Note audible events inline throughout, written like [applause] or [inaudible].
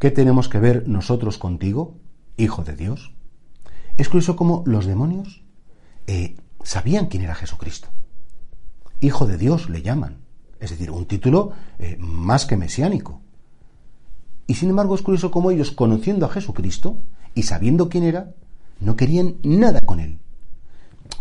¿Qué tenemos que ver nosotros contigo, Hijo de Dios? Es curioso cómo los demonios eh, sabían quién era Jesucristo. Hijo de Dios le llaman. Es decir, un título eh, más que mesiánico. Y sin embargo es curioso cómo ellos, conociendo a Jesucristo y sabiendo quién era, no querían nada con él.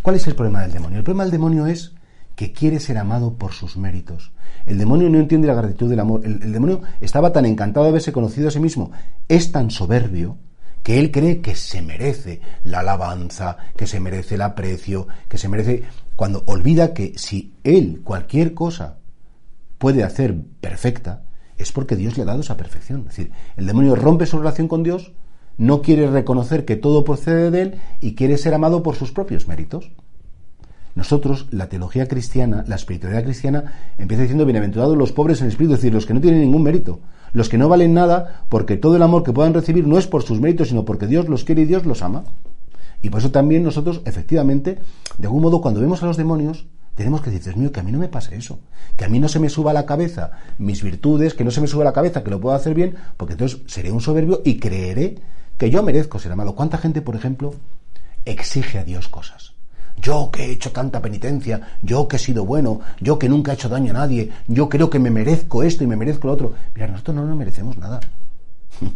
¿Cuál es el problema del demonio? El problema del demonio es que quiere ser amado por sus méritos. El demonio no entiende la gratitud del amor. El, demonio estaba tan encantado de haberse conocido a sí mismo, es tan soberbio, que él cree que se merece la alabanza, que se merece el aprecio, que se merece... Cuando olvida que si él cualquier cosa puede hacer perfecta, es porque Dios le ha dado esa perfección. Es decir, el demonio rompe su relación con Dios, no quiere reconocer que todo procede de él y quiere ser amado por sus propios méritos. Nosotros, la teología cristiana, la espiritualidad cristiana, empieza diciendo bienaventurados los pobres en espíritu, es decir, los que no tienen ningún mérito, los que no valen nada, porque todo el amor que puedan recibir no es por sus méritos, sino porque Dios los quiere y Dios los ama. Y por eso también nosotros, efectivamente, de algún modo, cuando vemos a los demonios, tenemos que decir, Dios mío, que a mí no me pase eso, que a mí no se me suba a la cabeza mis virtudes, que no se me suba a la cabeza que lo puedo hacer bien, porque entonces seré un soberbio y creeré que yo merezco ser amado. ¿Cuánta gente, por ejemplo, exige a Dios cosas? Yo que he hecho tanta penitencia, yo que he sido bueno, yo que nunca he hecho daño a nadie, yo creo que me merezco esto y me merezco lo otro. Mira, nosotros no nos merecemos nada. [laughs]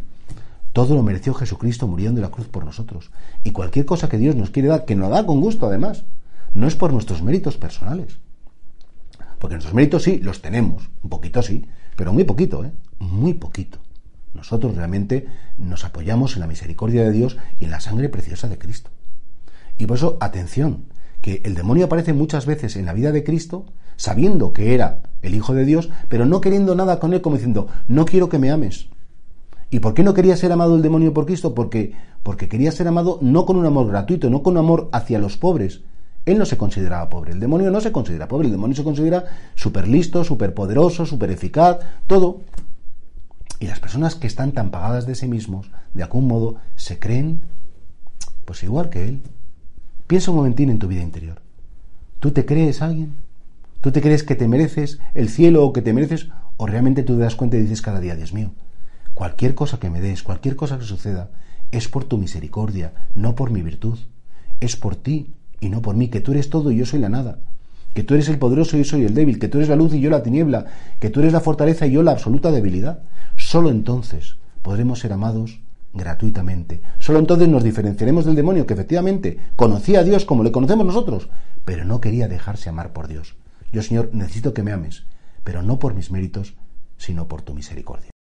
Todo lo mereció Jesucristo muriendo en la cruz por nosotros. Y cualquier cosa que Dios nos quiere dar, que nos da con gusto además, no es por nuestros méritos personales. Porque nuestros méritos sí, los tenemos, un poquito sí, pero muy poquito, ¿eh? Muy poquito. Nosotros realmente nos apoyamos en la misericordia de Dios y en la sangre preciosa de Cristo. Y por eso, atención, que el demonio aparece muchas veces en la vida de Cristo, sabiendo que era el Hijo de Dios, pero no queriendo nada con él, como diciendo, no quiero que me ames. ¿Y por qué no quería ser amado el demonio por Cristo? Porque, porque quería ser amado no con un amor gratuito, no con un amor hacia los pobres. Él no se consideraba pobre, el demonio no se considera pobre, el demonio se considera súper listo, súper poderoso, súper eficaz, todo. Y las personas que están tan pagadas de sí mismos, de algún modo, se creen, pues igual que él. Piensa un momentín en tu vida interior. ¿Tú te crees alguien? ¿Tú te crees que te mereces el cielo o que te mereces? ¿O realmente tú te das cuenta y dices cada día, Dios mío, cualquier cosa que me des, cualquier cosa que suceda, es por tu misericordia, no por mi virtud. Es por ti y no por mí, que tú eres todo y yo soy la nada. Que tú eres el poderoso y yo soy el débil, que tú eres la luz y yo la tiniebla, que tú eres la fortaleza y yo la absoluta debilidad. Solo entonces podremos ser amados gratuitamente. Solo entonces nos diferenciaremos del demonio que efectivamente conocía a Dios como le conocemos nosotros, pero no quería dejarse amar por Dios. Yo, Señor, necesito que me ames, pero no por mis méritos, sino por tu misericordia.